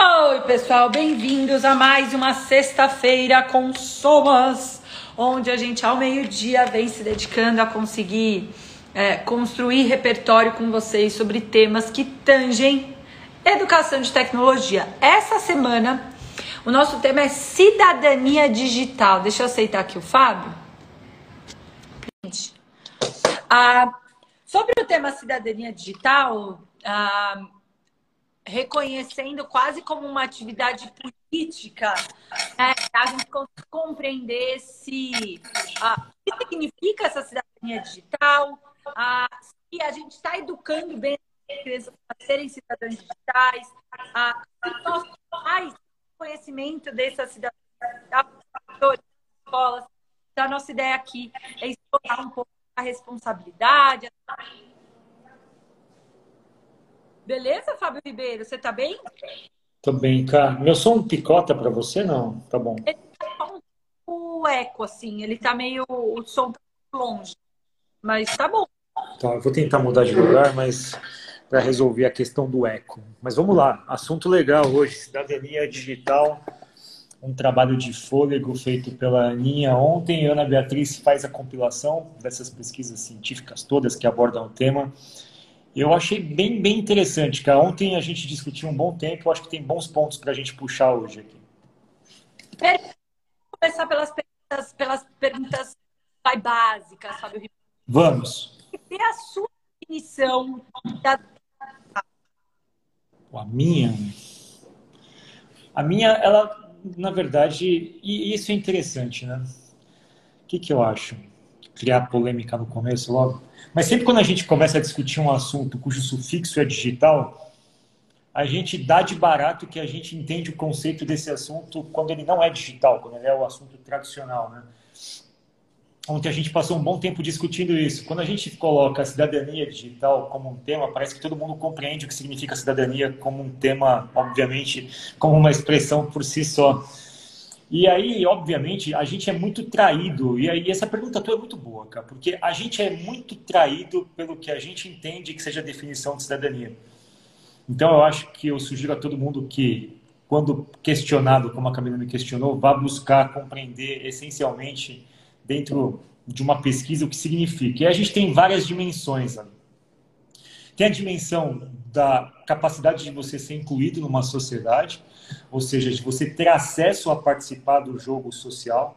Oi, pessoal, bem-vindos a mais uma sexta-feira com Somas, onde a gente ao meio-dia vem se dedicando a conseguir é, construir repertório com vocês sobre temas que tangem educação de tecnologia. Essa semana, o nosso tema é cidadania digital. Deixa eu aceitar aqui o Fábio. Ah, sobre o tema cidadania digital, ah, reconhecendo quase como uma atividade política, né, a gente compreender se ah, o que significa essa cidadania digital, ah, se a gente está educando bem as crianças a serem cidadãos digitais, ah, se nós faz conhecimento dessa cidadania digital, escolas. Então, a nossa ideia aqui é explorar um pouco a responsabilidade, Beleza, Fábio Ribeiro? Você tá bem? Tô bem, cara. Meu som picota para você, não? Tá bom. Ele tá um eco, assim. Ele tá meio... O som tá longe. Mas tá bom. Tá, eu vou tentar mudar de lugar, mas para resolver a questão do eco. Mas vamos lá. Assunto legal hoje. Cidadania digital. Um trabalho de fôlego feito pela Aninha ontem. Ana Beatriz faz a compilação dessas pesquisas científicas todas que abordam o tema. Eu achei bem, bem interessante, cara. Ontem a gente discutiu um bom tempo, eu acho que tem bons pontos para a gente puxar hoje aqui. Vamos começar pelas perguntas, pelas perguntas básicas, Fábio Vamos. E a sua definição da... A minha? A minha, ela, na verdade, e isso é interessante, né? O que, que eu acho? Criar polêmica no começo logo. Mas sempre quando a gente começa a discutir um assunto cujo sufixo é digital, a gente dá de barato que a gente entende o conceito desse assunto quando ele não é digital, quando ele é o assunto tradicional, né? Ontem a gente passou um bom tempo discutindo isso. Quando a gente coloca a cidadania digital como um tema, parece que todo mundo compreende o que significa cidadania como um tema, obviamente, como uma expressão por si só. E aí, obviamente, a gente é muito traído. E aí, essa pergunta tua é muito boa, cara, porque a gente é muito traído pelo que a gente entende que seja a definição de cidadania. Então, eu acho que eu sugiro a todo mundo que, quando questionado, como a Camila me questionou, vá buscar compreender essencialmente, dentro de uma pesquisa, o que significa. E a gente tem várias dimensões ali. Tem a dimensão da capacidade de você ser incluído numa sociedade, ou seja, de você ter acesso a participar do jogo social,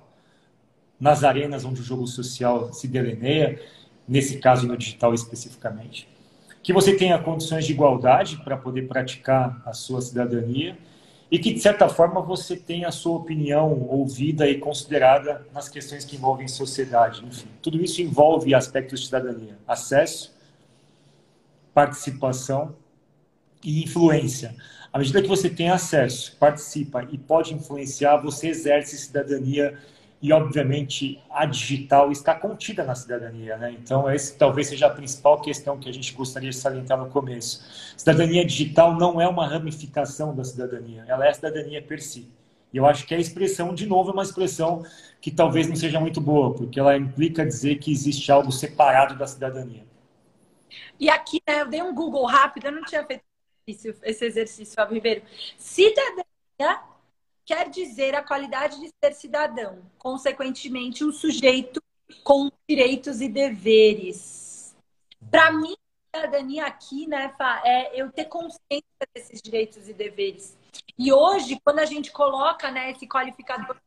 nas arenas onde o jogo social se delineia, nesse caso no digital especificamente. Que você tenha condições de igualdade para poder praticar a sua cidadania e que, de certa forma, você tenha a sua opinião ouvida e considerada nas questões que envolvem sociedade. Enfim, tudo isso envolve aspectos de cidadania: acesso, participação e influência. À medida que você tem acesso, participa e pode influenciar, você exerce cidadania e, obviamente, a digital está contida na cidadania. Né? Então, essa talvez seja a principal questão que a gente gostaria de salientar no começo. Cidadania digital não é uma ramificação da cidadania, ela é a cidadania per si. E eu acho que a expressão, de novo, é uma expressão que talvez não seja muito boa, porque ela implica dizer que existe algo separado da cidadania. E aqui, né, eu dei um Google rápido, eu não tinha feito esse exercício, Fábio Ribeiro. Cidadania quer dizer a qualidade de ser cidadão, consequentemente, um sujeito com direitos e deveres. Para mim, cidadania aqui, né, Fá, é eu ter consciência desses direitos e deveres. E hoje, quando a gente coloca né, esse qualificador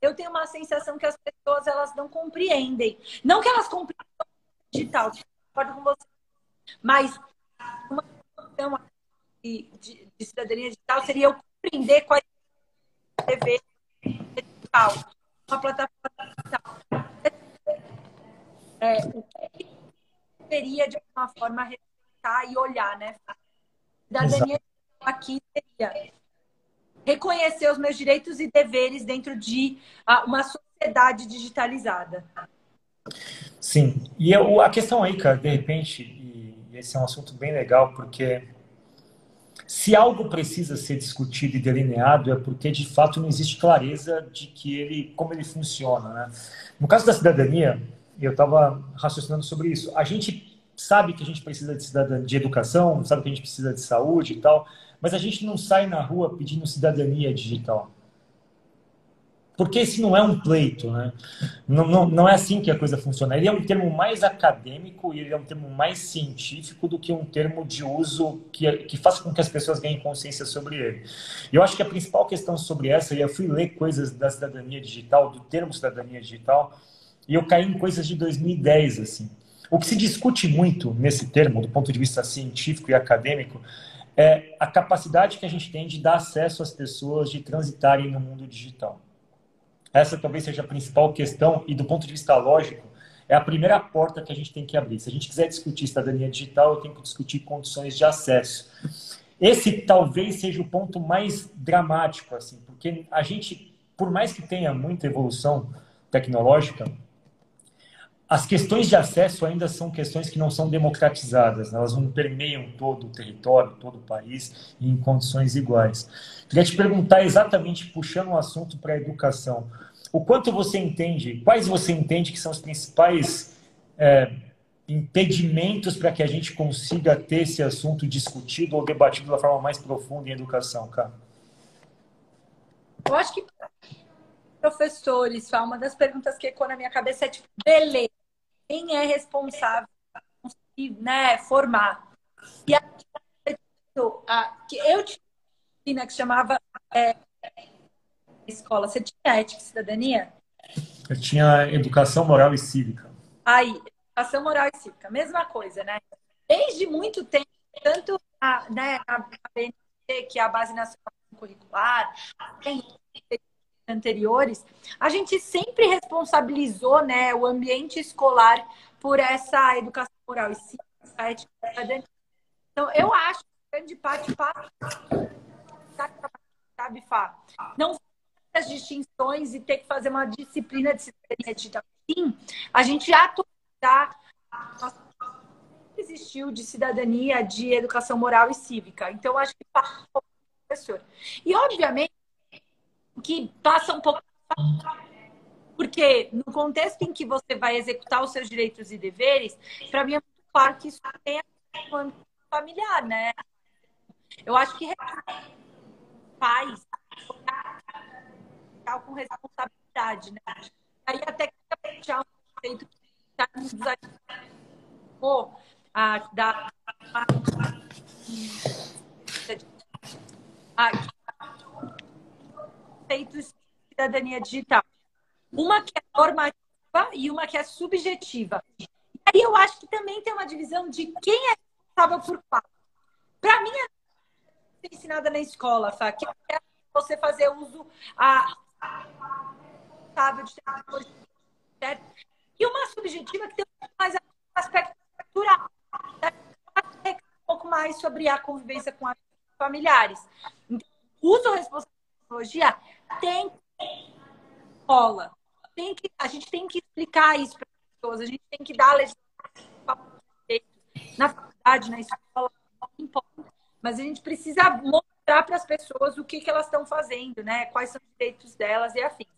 eu tenho uma sensação que as pessoas elas não compreendem. Não que elas compreendam digital, concordo com você. Mas questão de, de, de, cidadania digital seria eu compreender qual é a TV digital, uma plataforma digital. É, o que seria, de alguma forma, respeitar e olhar, né? Cidadania aqui seria reconhecer os meus direitos e deveres dentro de uh, uma sociedade digitalizada. Sim, e eu, a questão aí, cara, de repente, esse é um assunto bem legal, porque se algo precisa ser discutido e delineado é porque de fato não existe clareza de que ele, como ele funciona, né? No caso da cidadania, eu estava raciocinando sobre isso. A gente sabe que a gente precisa de, cidadania, de educação, sabe que a gente precisa de saúde e tal, mas a gente não sai na rua pedindo cidadania digital. Porque esse não é um pleito, né? Não, não, não é assim que a coisa funciona. Ele é um termo mais acadêmico e ele é um termo mais científico do que um termo de uso que, que faça com que as pessoas ganhem consciência sobre ele. E eu acho que a principal questão sobre essa, e eu fui ler coisas da cidadania digital, do termo cidadania digital, e eu caí em coisas de 2010, assim. O que se discute muito nesse termo, do ponto de vista científico e acadêmico, é a capacidade que a gente tem de dar acesso às pessoas de transitarem no mundo digital. Essa talvez seja a principal questão e do ponto de vista lógico, é a primeira porta que a gente tem que abrir. Se a gente quiser discutir cidadania digital, eu tenho que discutir condições de acesso. Esse talvez seja o ponto mais dramático, assim, porque a gente, por mais que tenha muita evolução tecnológica, as questões de acesso ainda são questões que não são democratizadas, né? elas não permeiam todo o território, todo o país em condições iguais. Queria te perguntar exatamente, puxando o assunto para a educação, o quanto você entende, quais você entende que são os principais é, impedimentos para que a gente consiga ter esse assunto discutido ou debatido da forma mais profunda em educação, cara? Eu acho que professores, uma das perguntas que ecoa na minha cabeça é tipo, beleza, quem é responsável por né, formar? E a, a, que eu tinha uma que chamava é, escola. Você tinha ética e cidadania? Eu tinha educação moral e cívica. Aí, educação moral e cívica, mesma coisa, né? Desde muito tempo, tanto a, né, a BNT, que é a Base Nacional Curricular, tem anteriores, a gente sempre responsabilizou né, o ambiente escolar por essa educação moral e cívica, Então, eu acho que grande parte passa, sabe, Fá? Não as distinções e ter que fazer uma disciplina de cidadania digital. Sim, a gente atualizar existiu de cidadania, de educação moral e cívica. Então, acho que passa professor. E, obviamente, que passa um pouco. Porque no contexto em que você vai executar os seus direitos e deveres, para mim é muito claro que isso tem a familiar, né? Eu acho que pais com responsabilidade, né? Aí até que já um conceito que desafiou a dar a, conceitos de cidadania digital. Uma que é normativa e uma que é subjetiva. E aí eu acho que também tem uma divisão de quem é responsável por qual. Para mim, é ensinada na escola, sabe? Que é você fazer uso a responsável de tecnologia, certo? E uma subjetiva que tem mais aspecto cultural, um pouco mais sobre a convivência com as familiares. Então, uso responsável tecnologia tem escola. Tem que, a gente tem que explicar isso para as pessoas, a gente tem que dar legislação na faculdade, na escola, não importa. Mas a gente precisa mostrar para as pessoas o que, que elas estão fazendo, né? Quais são os direitos delas e afins.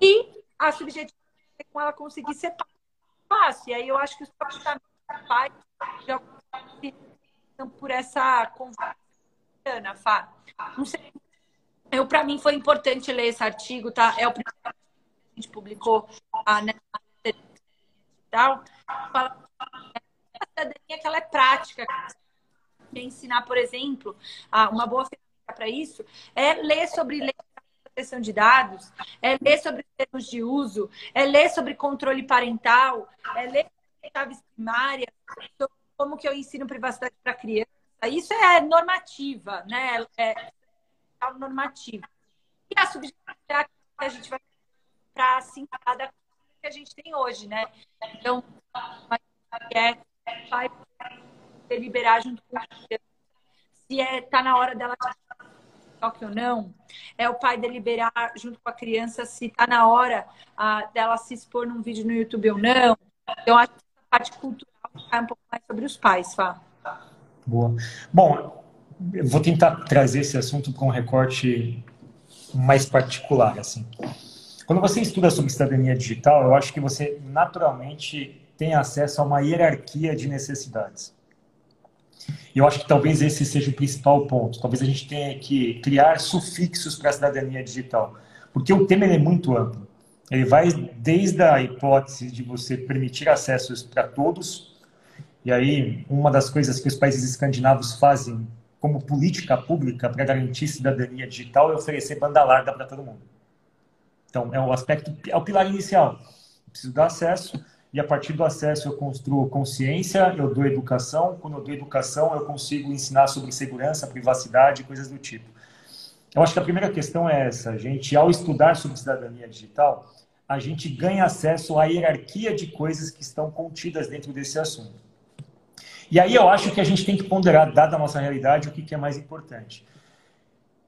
E a subjetividade é com ela conseguir ser fácil. E aí eu acho que os comportamentos pais já por essa conversa, Fá. Não sei eu, para mim, foi importante ler esse artigo, tá? É o primeiro que a gente publicou a né, tal. Fala a cidadania que ela é prática. Ensinar, por exemplo, uma boa ferramenta para isso é ler sobre lei proteção de dados, é ler sobre termos de uso, é ler sobre controle parental, é ler sobre chaves primárias, sobre como que eu ensino privacidade para criança. Isso é normativa, né? É, normativo. E a subjetividade que a gente vai para se cada que a gente tem hoje, né? Então, é vai deliberar junto com a criança se é tá na hora dela toque ou não. É o pai deliberar junto com a criança se tá na hora ah, dela se expor num vídeo no YouTube ou não. Então, acho que essa parte cultural é um pouco mais sobre os pais, Fá. Boa. Bom, eu vou tentar trazer esse assunto para um recorte mais particular, assim. Quando você estuda sobre cidadania digital, eu acho que você naturalmente tenha acesso a uma hierarquia de necessidades. E eu acho que talvez esse seja o principal ponto. Talvez a gente tenha que criar sufixos para a cidadania digital, porque o tema é muito amplo. Ele vai desde a hipótese de você permitir acessos para todos, e aí uma das coisas que os países escandinavos fazem como política pública para garantir cidadania digital é oferecer banda larga para todo mundo. Então, é o aspecto, é o pilar inicial. Eu preciso dar acesso, e a partir do acesso eu construo consciência, eu dou educação. Quando eu dou educação, eu consigo ensinar sobre segurança, privacidade, coisas do tipo. Eu acho que a primeira questão é essa, gente. Ao estudar sobre cidadania digital, a gente ganha acesso à hierarquia de coisas que estão contidas dentro desse assunto. E aí eu acho que a gente tem que ponderar, dada a nossa realidade, o que é mais importante.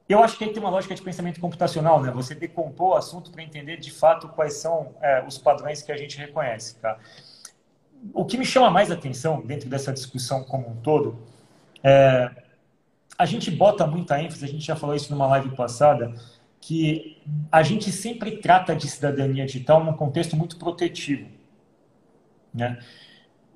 Eu acho que aí tem uma lógica de pensamento computacional, né? Você decompor o assunto para entender de fato quais são é, os padrões que a gente reconhece, tá? O que me chama mais atenção dentro dessa discussão como um todo é a gente bota muita ênfase, a gente já falou isso numa live passada, que a gente sempre trata de cidadania digital num contexto muito protetivo, né?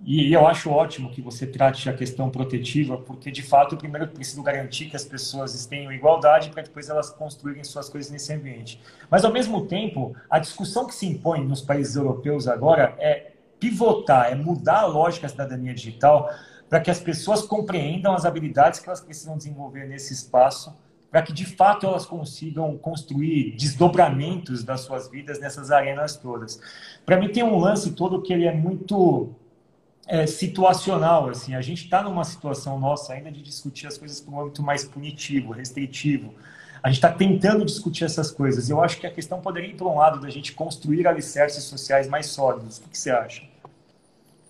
E eu acho ótimo que você trate a questão protetiva, porque de fato, primeiro eu preciso garantir que as pessoas tenham igualdade para depois elas construírem suas coisas nesse ambiente. Mas ao mesmo tempo, a discussão que se impõe nos países europeus agora é pivotar, é mudar a lógica da cidadania digital para que as pessoas compreendam as habilidades que elas precisam desenvolver nesse espaço, para que de fato elas consigam construir desdobramentos das suas vidas nessas arenas todas. Para mim tem um lance todo que ele é muito é, situacional. Assim, a gente está numa situação nossa ainda de discutir as coisas por um âmbito mais punitivo, restritivo. A gente está tentando discutir essas coisas. Eu acho que a questão poderia ir para um lado da gente construir alicerces sociais mais sólidos. O que, que você acha?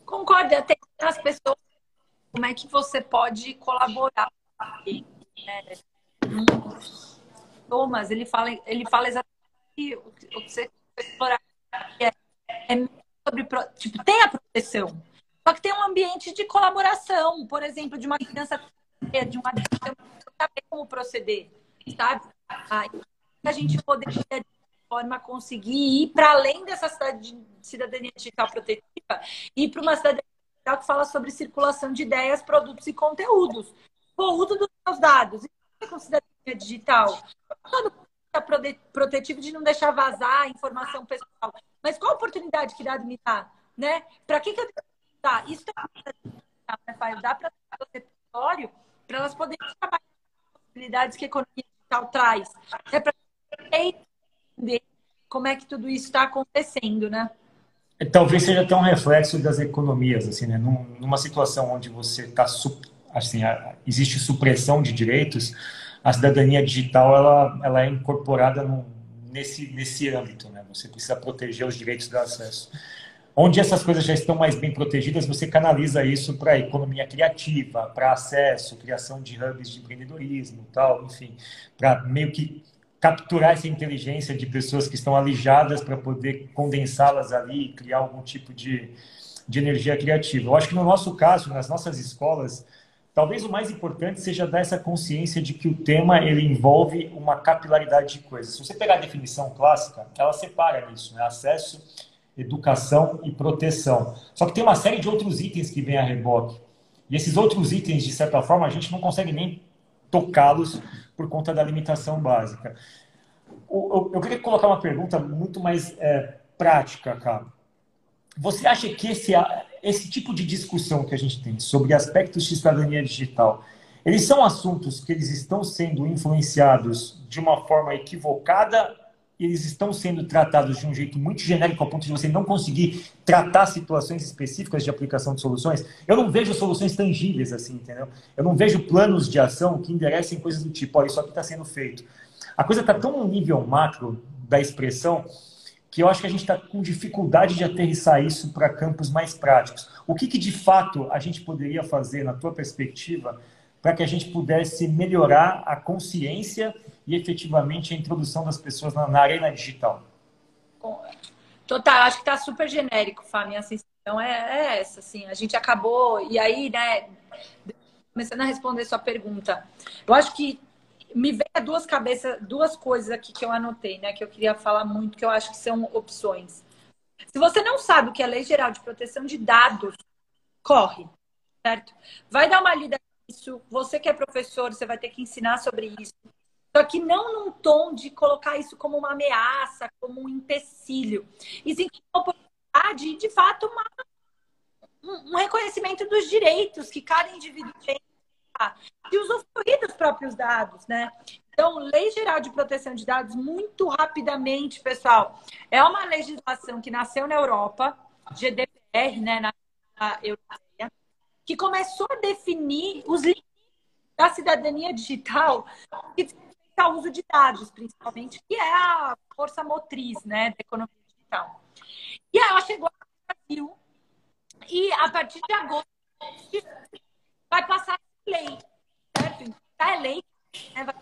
Concordo. Até as pessoas, como é que você pode colaborar? É, Thomas, ele fala, ele fala exatamente o que você explorar. É, é sobre, tipo, tem a proteção, só que tem um ambiente de colaboração, por exemplo, de uma criança, de uma saber como proceder, sabe? a gente poderia, de forma, conseguir ir para além dessa cidadania digital protetiva e para uma cidadania digital que fala sobre circulação de ideias, produtos e conteúdos. O uso dos seus dados. Isso é com cidadania digital. Todo protetivo de não deixar vazar informação pessoal. Mas qual a oportunidade que dá de me dar? Né? Para que, que eu Tá, isso é dá para o repertório para elas poderem trabalhar as possibilidades que a economia digital traz. É para entender como é que tudo isso está acontecendo, né? É, talvez seja até um reflexo das economias, assim, né? Numa situação onde você está, assim, existe supressão de direitos, a cidadania digital ela, ela é incorporada nesse, nesse âmbito, né? Você precisa proteger os direitos de acesso. Onde essas coisas já estão mais bem protegidas, você canaliza isso para economia criativa, para acesso, criação de hubs de empreendedorismo, tal, enfim, para meio que capturar essa inteligência de pessoas que estão alijadas para poder condensá-las ali e criar algum tipo de, de energia criativa. Eu acho que no nosso caso, nas nossas escolas, talvez o mais importante seja dar essa consciência de que o tema ele envolve uma capilaridade de coisas. Se você pegar a definição clássica, ela separa isso, né? acesso educação e proteção. Só que tem uma série de outros itens que vêm a reboque. E esses outros itens, de certa forma, a gente não consegue nem tocá-los por conta da limitação básica. Eu, queria colocar uma pergunta muito mais é, prática, cara. Você acha que esse, esse tipo de discussão que a gente tem sobre aspectos de cidadania digital, eles são assuntos que eles estão sendo influenciados de uma forma equivocada eles estão sendo tratados de um jeito muito genérico ao ponto de você não conseguir tratar situações específicas de aplicação de soluções. Eu não vejo soluções tangíveis assim, entendeu? Eu não vejo planos de ação que enderecem coisas do tipo, olha, isso aqui está sendo feito. A coisa está tão no nível macro da expressão que eu acho que a gente está com dificuldade de aterrissar isso para campos mais práticos. O que, que de fato a gente poderia fazer, na tua perspectiva, para que a gente pudesse melhorar a consciência e efetivamente a introdução das pessoas na, na arena digital? Total, acho que está super genérico, Fá, minha sensação é, é, essa, assim, a gente acabou, e aí, né, começando a responder sua pergunta, eu acho que me veio duas cabeças, duas coisas aqui que eu anotei, né, que eu queria falar muito, que eu acho que são opções. Se você não sabe o que é a Lei Geral de Proteção de Dados, corre, certo? Vai dar uma lida nisso. Você que é professor, você vai ter que ensinar sobre isso. Só que não num tom de colocar isso como uma ameaça, como um empecilho. E sim uma oportunidade, de fato, uma, um reconhecimento dos direitos que cada indivíduo tem de usufruir dos próprios dados, né? Então, Lei Geral de Proteção de Dados, muito rapidamente, pessoal, é uma legislação que nasceu na Europa, GDPR, né, na europeia, que começou a definir os limites da cidadania digital que o uso de dados, principalmente, que é a força motriz, né, da economia digital. E ela chegou ao Brasil e, a partir de agosto, vai passar lei, certo? Então, é lei, né, vai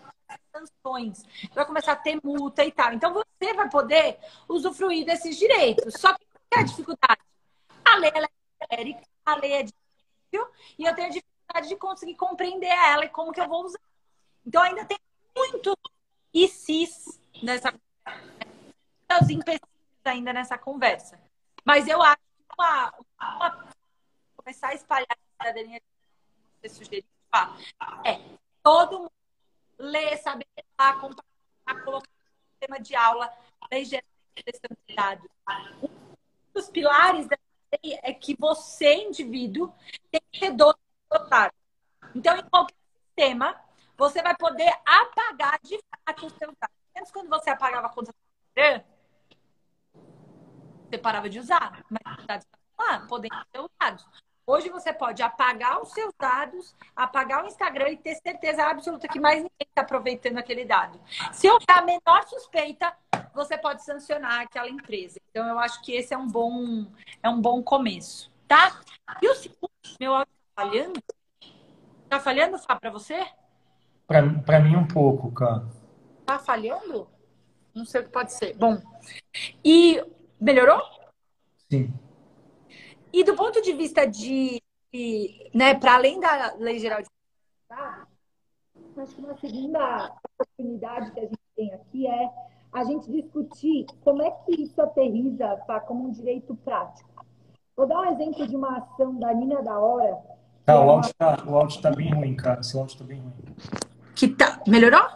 sanções, vai começar a ter multa e tal. Então você vai poder usufruir desses direitos. Só que qual é a dificuldade? A lei é genérica, a lei é difícil e eu tenho dificuldade de conseguir compreender ela e como que eu vou usar. Então ainda tem muito e cis nessa os empecilhos ainda nessa conversa. Mas eu acho que uma, uma, começar a espalhar a cidadania você sugeriu, é todo mundo ler, saber lá, compartilhar, colocar no tema de aula, lei geral de dados. Um dos pilares da lei é que você, indivíduo, tem que ter dono do dados. Então, em qualquer sistema, você vai poder apagar de fato os seus dados. Antes, quando você apagava a conta você parava de usar, mas os dados estavam lá, podendo ser usados. Hoje você pode apagar os seus dados, apagar o Instagram e ter certeza absoluta que mais ninguém está aproveitando aquele dado. Se houver a menor suspeita, você pode sancionar aquela empresa. Então, eu acho que esse é um bom, é um bom começo, tá? E o segundo, meu áudio está falhando? Está falhando, Fá, para você? Para mim, um pouco, cara. Está falhando? Não sei o que pode ser. Bom, e melhorou? Sim. E do ponto de vista de, de né, para além da lei geral de acho que uma segunda oportunidade que a gente tem aqui é a gente discutir como é que isso aterriza tá, como um direito prático. Vou dar um exemplo de uma ação da Nina da Hora. Tá, é o áudio está uma... tá bem ruim, cara. Seu áudio está bem ruim. Que tá... Melhorou?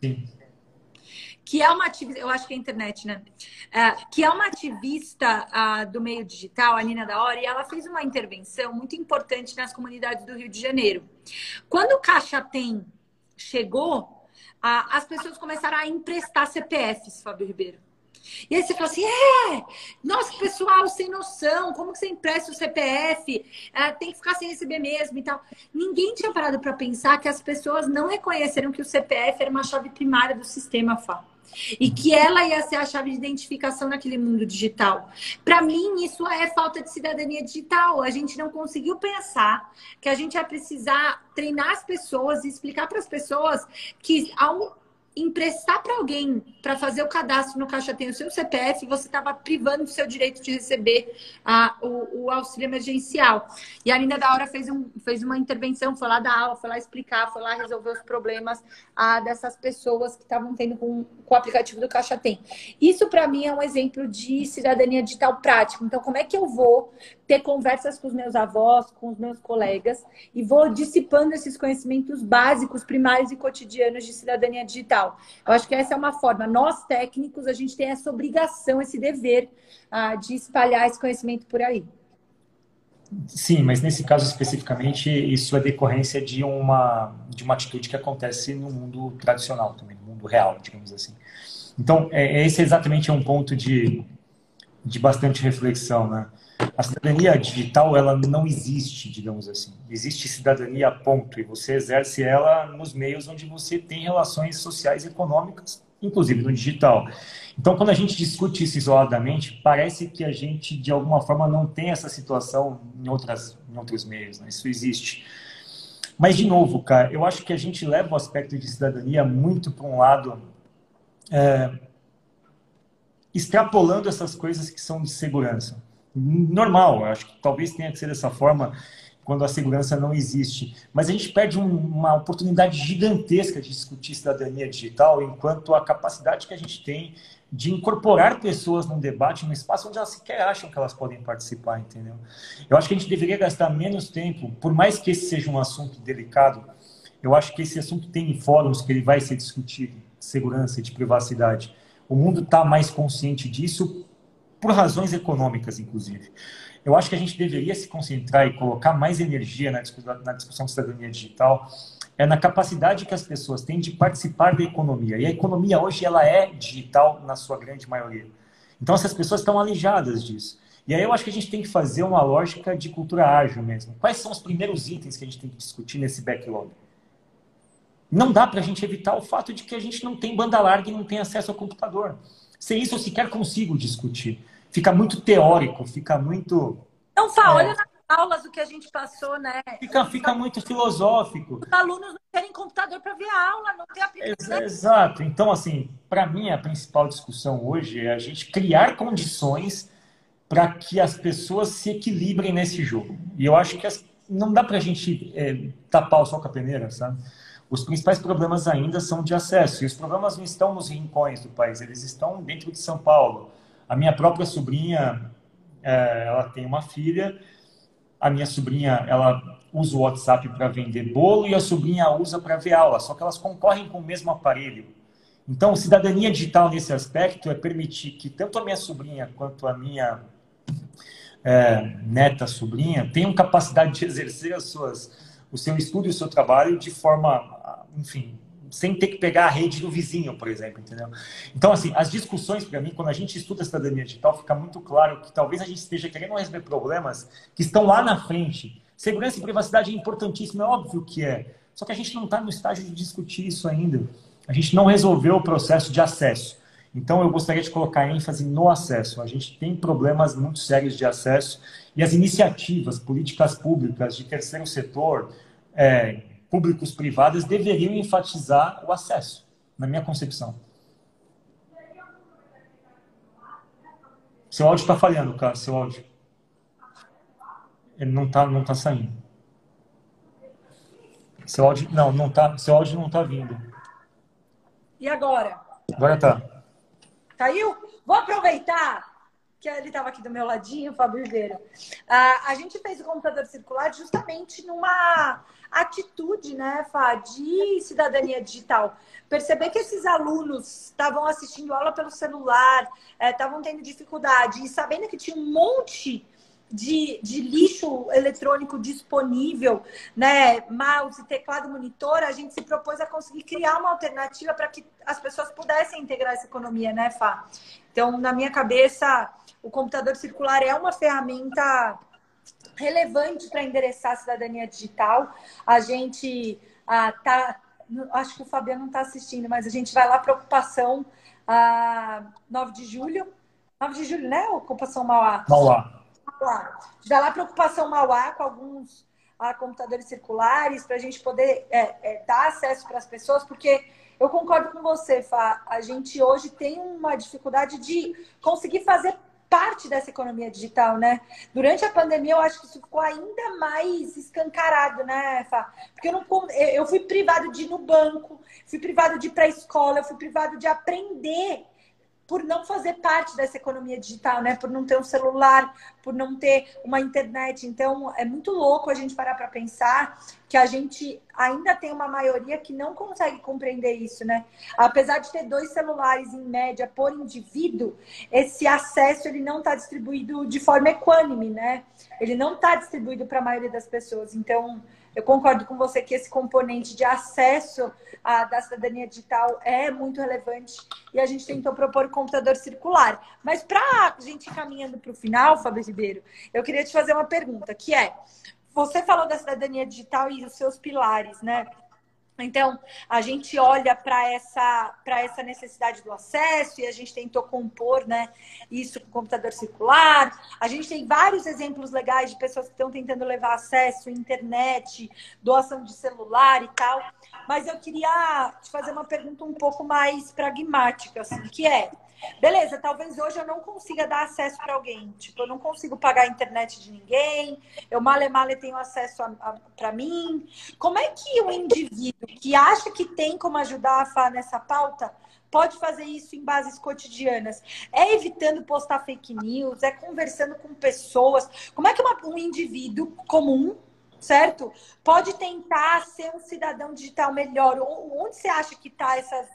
Sim que é uma ativista, eu acho que é a internet, né? É, que é uma ativista uh, do meio digital, a Nina da Hora, e ela fez uma intervenção muito importante nas comunidades do Rio de Janeiro. Quando o Caixa Tem chegou, uh, as pessoas começaram a emprestar CPFs, Fábio Ribeiro. E aí você fala assim, é, nossa, pessoal sem noção, como que você empresta o CPF? É, tem que ficar sem receber mesmo e tal. Ninguém tinha parado para pensar que as pessoas não reconheceram que o CPF era uma chave primária do sistema FA e que ela ia ser a chave de identificação naquele mundo digital. Para mim, isso é falta de cidadania digital. A gente não conseguiu pensar que a gente ia precisar treinar as pessoas e explicar para as pessoas que ao emprestar para alguém para fazer o cadastro no Caixa Tem o seu CPF, você estava privando do seu direito de receber a, o, o, auxílio emergencial. E a Linda da Hora fez, um, fez uma intervenção, foi lá dar aula, foi lá explicar, foi lá resolver os problemas a, dessas pessoas que estavam tendo com, com o aplicativo do Caixa Tem. Isso, para mim, é um exemplo de cidadania digital prático. Então, como é que eu vou ter conversas com os meus avós, com os meus colegas e vou dissipando esses conhecimentos básicos, primários e cotidianos de cidadania digital. Eu acho que essa é uma forma. Nós, técnicos, a gente tem essa obrigação, esse dever uh, de espalhar esse conhecimento por aí. Sim, mas nesse caso especificamente, isso é decorrência de uma, de uma atitude que acontece no mundo tradicional também, no mundo real, digamos assim. Então, é, esse é exatamente um ponto de, de bastante reflexão, né? A cidadania digital, ela não existe, digamos assim. Existe cidadania, ponto. E você exerce ela nos meios onde você tem relações sociais e econômicas, inclusive no digital. Então, quando a gente discute isso isoladamente, parece que a gente, de alguma forma, não tem essa situação em, outras, em outros meios. Né? Isso existe. Mas, de novo, cara, eu acho que a gente leva o aspecto de cidadania muito para um lado... É, extrapolando essas coisas que são de segurança normal. acho que talvez tenha que ser dessa forma quando a segurança não existe. Mas a gente perde um, uma oportunidade gigantesca de discutir cidadania digital enquanto a capacidade que a gente tem de incorporar pessoas num debate, num espaço onde elas sequer acham que elas podem participar, entendeu? Eu acho que a gente deveria gastar menos tempo, por mais que esse seja um assunto delicado, eu acho que esse assunto tem fóruns que ele vai ser discutido, segurança, de privacidade. O mundo está mais consciente disso, por razões econômicas, inclusive. Eu acho que a gente deveria se concentrar e colocar mais energia na discussão, na discussão de cidadania digital, é na capacidade que as pessoas têm de participar da economia. E a economia hoje ela é digital na sua grande maioria. Então essas pessoas estão alijadas disso. E aí eu acho que a gente tem que fazer uma lógica de cultura ágil mesmo. Quais são os primeiros itens que a gente tem que discutir nesse backlog? Não dá para a gente evitar o fato de que a gente não tem banda larga e não tem acesso ao computador. Sem isso eu sequer consigo discutir. Fica muito teórico, fica muito. Não, Fá, é... olha nas aulas o que a gente passou, né? Fica, fica muito filosófico. Os alunos não terem computador para ver a aula, não tem aplicação. Exato. Então, assim, para mim, a principal discussão hoje é a gente criar condições para que as pessoas se equilibrem nesse jogo. E eu acho que as... não dá para a gente é, tapar o sol com a peneira, sabe? Os principais problemas ainda são de acesso. E os problemas não estão nos rincões do país, eles estão dentro de São Paulo. A minha própria sobrinha, é, ela tem uma filha. A minha sobrinha, ela usa o WhatsApp para vender bolo e a sobrinha usa para ver aula. Só que elas concorrem com o mesmo aparelho. Então, cidadania digital nesse aspecto é permitir que tanto a minha sobrinha quanto a minha é, neta sobrinha tenham capacidade de exercer as suas, o seu estudo e o seu trabalho de forma enfim, sem ter que pegar a rede do vizinho, por exemplo, entendeu? Então, assim, as discussões, para mim, quando a gente estuda a cidadania digital, fica muito claro que talvez a gente esteja querendo resolver problemas que estão lá na frente. Segurança e privacidade é importantíssimo, é óbvio que é. Só que a gente não está no estágio de discutir isso ainda. A gente não resolveu o processo de acesso. Então, eu gostaria de colocar ênfase no acesso. A gente tem problemas muito sérios de acesso e as iniciativas, políticas públicas de terceiro setor, é, públicos privados deveriam enfatizar o acesso, na minha concepção. Seu áudio está falhando, cara, seu áudio. Ele não está não tá saindo. Seu áudio, não, não tá, seu áudio não está vindo. E agora? Agora tá. Caiu? Vou aproveitar que ele estava aqui do meu ladinho, Fábio Ribeiro. Ah, a gente fez o computador circular justamente numa atitude, né, Fá, de cidadania digital. Perceber que esses alunos estavam assistindo aula pelo celular, estavam é, tendo dificuldade, e sabendo que tinha um monte de, de lixo eletrônico disponível, né, mouse, teclado, monitor, a gente se propôs a conseguir criar uma alternativa para que as pessoas pudessem integrar essa economia, né, Fá? Então, na minha cabeça, o computador circular é uma ferramenta relevante para endereçar a cidadania digital. A gente ah, tá, acho que o Fabiano não está assistindo, mas a gente vai lá para ocupação ah, 9 de julho. 9 de julho, né? Ocupação Mauá. Mauá. Gente vai lá para ocupação Mauá com alguns ah, computadores circulares para a gente poder é, é, dar acesso para as pessoas, porque eu concordo com você, Fá. A gente hoje tem uma dificuldade de conseguir fazer parte dessa economia digital, né? Durante a pandemia, eu acho que isso ficou ainda mais escancarado, né, Fá? Porque eu, não, eu fui privado de ir no banco, fui privado de ir para a escola, fui privado de aprender por não fazer parte dessa economia digital, né? Por não ter um celular, por não ter uma internet. Então, é muito louco a gente parar para pensar que a gente ainda tem uma maioria que não consegue compreender isso, né? Apesar de ter dois celulares em média por indivíduo, esse acesso ele não está distribuído de forma equânime, né? Ele não está distribuído para a maioria das pessoas. Então, eu concordo com você que esse componente de acesso à, da cidadania digital é muito relevante e a gente tentou propor o computador circular. Mas para a gente ir caminhando para o final, Fábio Ribeiro, eu queria te fazer uma pergunta, que é, você falou da cidadania digital e os seus pilares, né? Então, a gente olha para essa, essa necessidade do acesso e a gente tentou compor né, isso com computador circular. A gente tem vários exemplos legais de pessoas que estão tentando levar acesso, internet, doação de celular e tal. Mas eu queria te fazer uma pergunta um pouco mais pragmática, assim, que é Beleza, talvez hoje eu não consiga dar acesso para alguém. Tipo, eu não consigo pagar a internet de ninguém. Eu male male tenho acesso para mim. Como é que o indivíduo que acha que tem como ajudar a FA nessa pauta, pode fazer isso em bases cotidianas. É evitando postar fake news, é conversando com pessoas. Como é que uma, um indivíduo comum, certo, pode tentar ser um cidadão digital melhor? Onde você acha que está essas,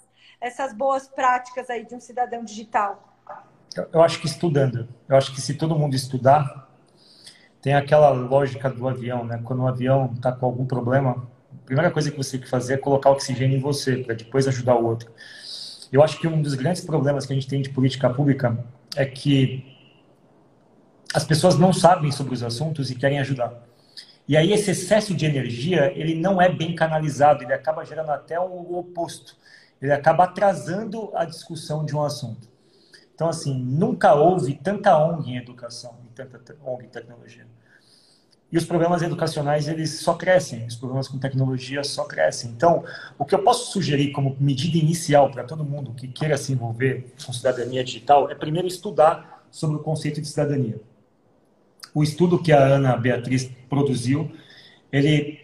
essas boas práticas aí de um cidadão digital? Eu acho que estudando. Eu acho que se todo mundo estudar, tem aquela lógica do avião, né? Quando o avião está com algum problema, a primeira coisa que você tem que fazer é colocar oxigênio em você, para depois ajudar o outro. Eu acho que um dos grandes problemas que a gente tem de política pública é que as pessoas não sabem sobre os assuntos e querem ajudar. E aí esse excesso de energia, ele não é bem canalizado, ele acaba gerando até o oposto. Ele acaba atrasando a discussão de um assunto. Então, assim, nunca houve tanta ONG em educação e tanta ONG em tecnologia. E os problemas educacionais, eles só crescem, os problemas com tecnologia só crescem. Então, o que eu posso sugerir como medida inicial para todo mundo que queira se envolver com cidadania digital é primeiro estudar sobre o conceito de cidadania. O estudo que a Ana Beatriz produziu, ele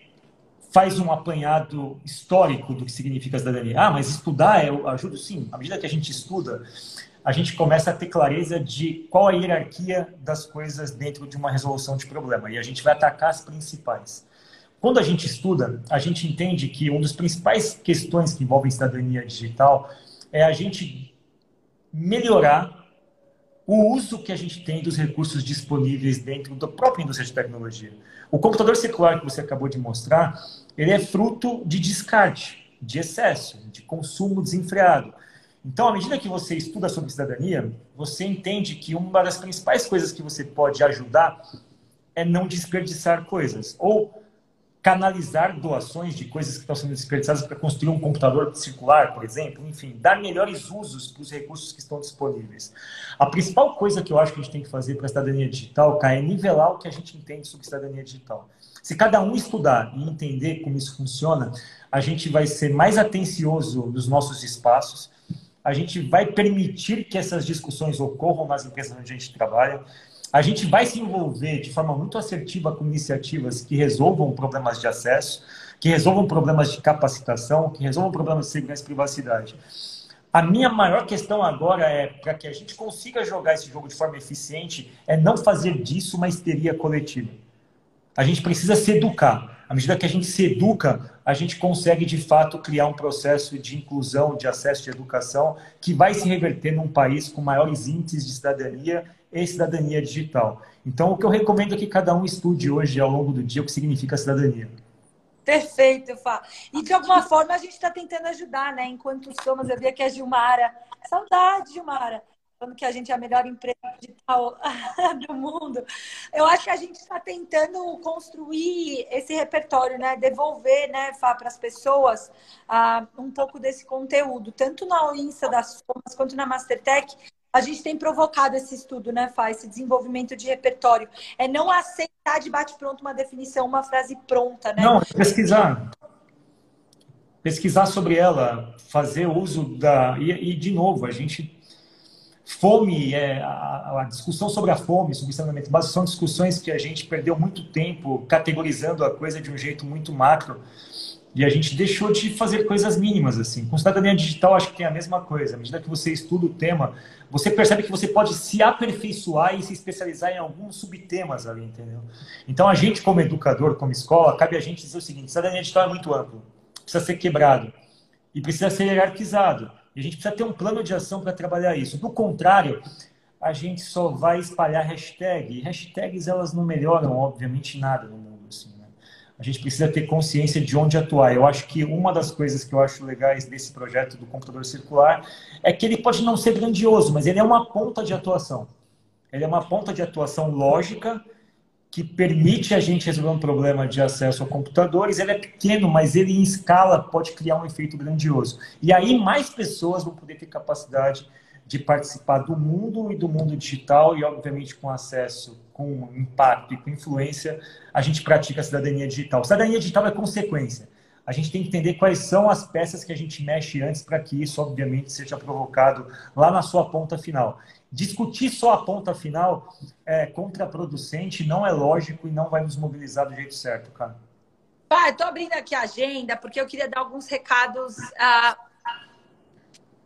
faz um apanhado histórico do que significa cidadania. Ah, mas estudar eu ajudo? Sim, à medida que a gente estuda, a gente começa a ter clareza de qual a hierarquia das coisas dentro de uma resolução de problema e a gente vai atacar as principais. Quando a gente estuda, a gente entende que uma das principais questões que envolvem cidadania digital é a gente melhorar o uso que a gente tem dos recursos disponíveis dentro da própria indústria de tecnologia. O computador circular que você acabou de mostrar, ele é fruto de descarte, de excesso, de consumo desenfreado. Então, à medida que você estuda sobre cidadania, você entende que uma das principais coisas que você pode ajudar é não desperdiçar coisas ou canalizar doações de coisas que estão sendo desperdiçadas para construir um computador circular, por exemplo, enfim, dar melhores usos para os recursos que estão disponíveis. A principal coisa que eu acho que a gente tem que fazer para a cidadania digital, Kai, é nivelar o que a gente entende sobre cidadania digital. Se cada um estudar e entender como isso funciona, a gente vai ser mais atencioso nos nossos espaços, a gente vai permitir que essas discussões ocorram nas empresas onde a gente trabalha, a gente vai se envolver de forma muito assertiva com iniciativas que resolvam problemas de acesso, que resolvam problemas de capacitação, que resolvam problemas de segurança e privacidade. A minha maior questão agora é, para que a gente consiga jogar esse jogo de forma eficiente, é não fazer disso uma histeria coletiva. A gente precisa se educar. À medida que a gente se educa, a gente consegue de fato criar um processo de inclusão, de acesso de educação, que vai se reverter num país com maiores índices de cidadania e cidadania digital. Então, o que eu recomendo é que cada um estude hoje, ao longo do dia, o que significa cidadania. Perfeito, Fá. E de alguma forma a gente está tentando ajudar, né? Enquanto somos, eu vi aqui a Gilmara. Saudade, Gilmara falando que a gente é a melhor empresa digital do mundo. Eu acho que a gente está tentando construir esse repertório, né? Devolver, né, para as pessoas uh, um pouco desse conteúdo, tanto na Insta das Somas quanto na Mastertech. A gente tem provocado esse estudo, né, Fá? Esse desenvolvimento de repertório. É não aceitar de bate-pronto uma definição, uma frase pronta, né? Não, pesquisar. Pesquisar sobre ela, fazer uso da. E, e de novo, a gente Fome, é, a, a, discussão sobre a fome, sobre o saneamento básico, são discussões que a gente perdeu muito tempo categorizando a coisa de um jeito muito macro e a gente deixou de fazer coisas mínimas assim. Com cidadania digital, acho que tem a mesma coisa. À medida que você estuda o tema, você percebe que você pode se aperfeiçoar e se especializar em alguns subtemas ali, entendeu? Então, a gente, como educador, como escola, cabe a gente dizer o seguinte: cidadania digital é muito amplo, precisa ser quebrado e precisa ser hierarquizado. E a gente precisa ter um plano de ação para trabalhar isso. Do contrário, a gente só vai espalhar hashtag. E hashtags elas não melhoram, obviamente, nada no mundo. A gente precisa ter consciência de onde atuar. Eu acho que uma das coisas que eu acho legais desse projeto do computador circular é que ele pode não ser grandioso, mas ele é uma ponta de atuação. Ele é uma ponta de atuação lógica que permite a gente resolver um problema de acesso a computadores. Ele é pequeno, mas ele em escala pode criar um efeito grandioso. E aí mais pessoas vão poder ter capacidade de participar do mundo e do mundo digital e, obviamente, com acesso, com impacto e com influência, a gente pratica a cidadania digital. Cidadania digital é consequência. A gente tem que entender quais são as peças que a gente mexe antes para que isso, obviamente, seja provocado lá na sua ponta final. Discutir só a ponta final é contraproducente, não é lógico e não vai nos mobilizar do jeito certo, cara. Pai, estou abrindo aqui a agenda porque eu queria dar alguns recados uh,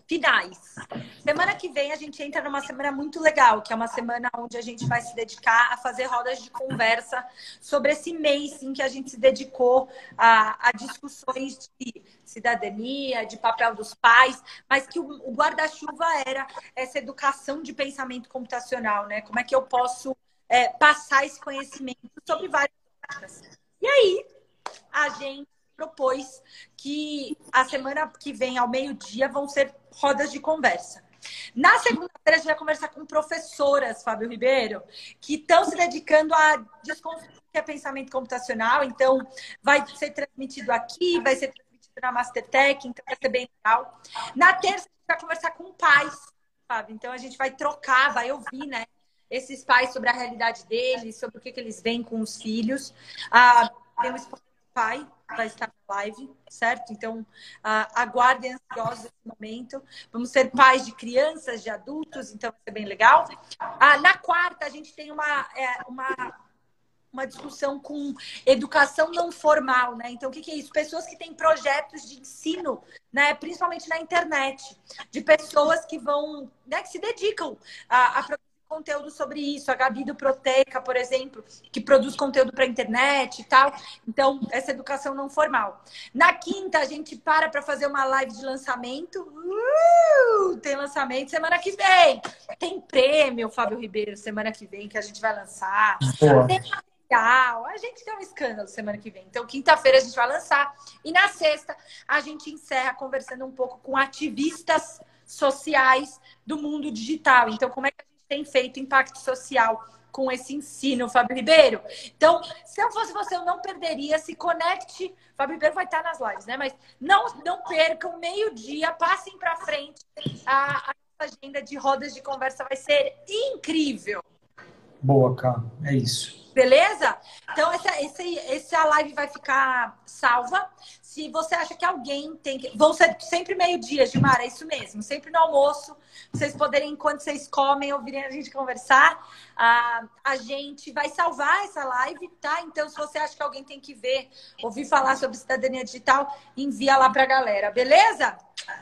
finais. Semana que vem a gente entra numa semana muito legal, que é uma semana onde a gente vai se dedicar a fazer rodas de conversa sobre esse mês em que a gente se dedicou a, a discussões de cidadania, de papel dos pais, mas que o, o guarda-chuva era essa educação de pensamento computacional, né? Como é que eu posso é, passar esse conhecimento sobre várias coisas. E aí, a gente propôs que a semana que vem, ao meio-dia, vão ser rodas de conversa. Na segunda-feira, a gente vai conversar com professoras, Fábio Ribeiro, que estão se dedicando a desconstruir é pensamento computacional. Então, vai ser transmitido aqui, vai ser transmitido na Mastertech, então vai ser bem legal. Na terça, a gente vai conversar com pais, Fábio. Então, a gente vai trocar, vai ouvir, né? Esses pais sobre a realidade deles, sobre o que, que eles veem com os filhos. Ah, tem um pai vai estar na live, certo? Então, uh, aguardem ansiosos esse momento. Vamos ser pais de crianças, de adultos, então vai ser bem legal. Uh, na quarta, a gente tem uma, é, uma, uma discussão com educação não formal, né? Então, o que, que é isso? Pessoas que têm projetos de ensino, né? principalmente na internet, de pessoas que vão, né, que se dedicam a, a conteúdo sobre isso. A Gabi do Proteica, por exemplo, que produz conteúdo para internet e tal. Então, essa educação não formal. Na quinta, a gente para para fazer uma live de lançamento. Uh, tem lançamento semana que vem. Tem prêmio, Fábio Ribeiro, semana que vem, que a gente vai lançar. Boa. Tem material. A gente tem um escândalo semana que vem. Então, quinta-feira a gente vai lançar. E na sexta, a gente encerra conversando um pouco com ativistas sociais do mundo digital. Então, como é que a tem feito impacto social com esse ensino, Fábio Ribeiro. Então, se eu fosse você, eu não perderia. Se conecte. Fábio Ribeiro vai estar nas lives, né? Mas não, não percam meio-dia, passem para frente. A, a agenda de rodas de conversa vai ser incrível. Boa, cara. É isso. Beleza? Então, essa, essa, essa live vai ficar salva. Se você acha que alguém tem que. Vão ser sempre meio-dia, Gilmar, é isso mesmo. Sempre no almoço, vocês poderem, enquanto vocês comem, ouvirem a gente conversar. Ah, a gente vai salvar essa live, tá? Então, se você acha que alguém tem que ver, ouvir falar sobre cidadania digital, envia lá pra galera, beleza?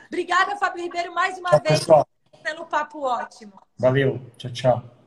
Obrigada, Fábio Ribeiro, mais uma tchau, vez pessoal. pelo papo ótimo. Valeu. Tchau, tchau.